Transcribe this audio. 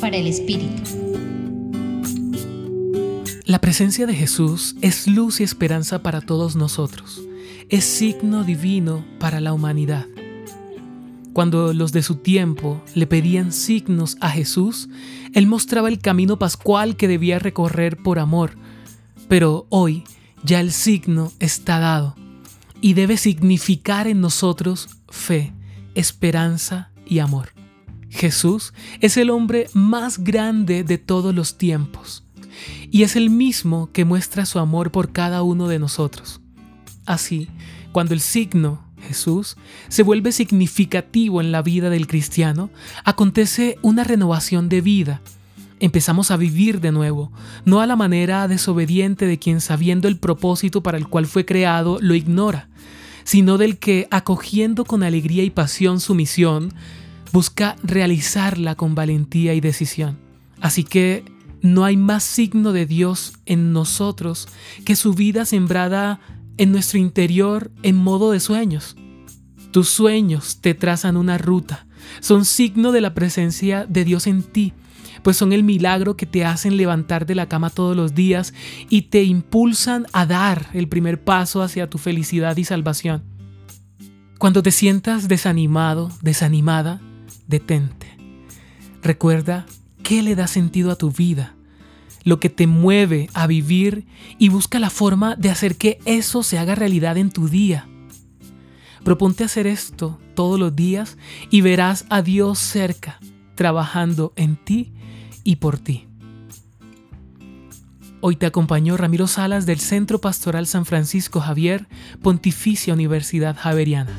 Para el Espíritu. La presencia de Jesús es luz y esperanza para todos nosotros. Es signo divino para la humanidad. Cuando los de su tiempo le pedían signos a Jesús, Él mostraba el camino pascual que debía recorrer por amor. Pero hoy ya el signo está dado y debe significar en nosotros fe, esperanza y amor. Jesús es el hombre más grande de todos los tiempos y es el mismo que muestra su amor por cada uno de nosotros. Así, cuando el signo, Jesús, se vuelve significativo en la vida del cristiano, acontece una renovación de vida. Empezamos a vivir de nuevo, no a la manera desobediente de quien sabiendo el propósito para el cual fue creado lo ignora, sino del que, acogiendo con alegría y pasión su misión, busca realizarla con valentía y decisión. Así que no hay más signo de Dios en nosotros que su vida sembrada en nuestro interior en modo de sueños. Tus sueños te trazan una ruta, son signo de la presencia de Dios en ti, pues son el milagro que te hacen levantar de la cama todos los días y te impulsan a dar el primer paso hacia tu felicidad y salvación. Cuando te sientas desanimado, desanimada, detente. Recuerda qué le da sentido a tu vida, lo que te mueve a vivir y busca la forma de hacer que eso se haga realidad en tu día. Proponte hacer esto todos los días y verás a Dios cerca, trabajando en ti y por ti. Hoy te acompañó Ramiro Salas del Centro Pastoral San Francisco Javier, Pontificia Universidad Javeriana.